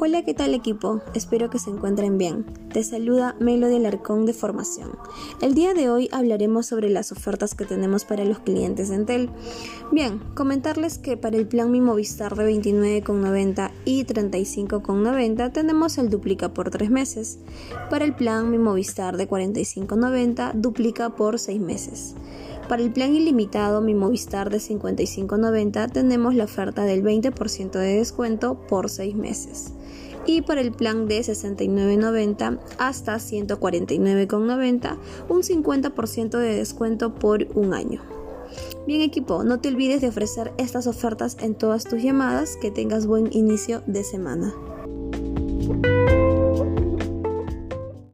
Hola, ¿qué tal equipo? Espero que se encuentren bien. Te saluda Melody Alarcón de Formación. El día de hoy hablaremos sobre las ofertas que tenemos para los clientes de Entel. Bien, comentarles que para el plan Mi Movistar de 29,90 y 35,90 tenemos el duplica por 3 meses. Para el plan Mi Movistar de 45,90 duplica por 6 meses. Para el plan ilimitado Mi Movistar de 55.90 tenemos la oferta del 20% de descuento por 6 meses. Y para el plan de 69.90 hasta 149.90 un 50% de descuento por un año. Bien equipo, no te olvides de ofrecer estas ofertas en todas tus llamadas, que tengas buen inicio de semana.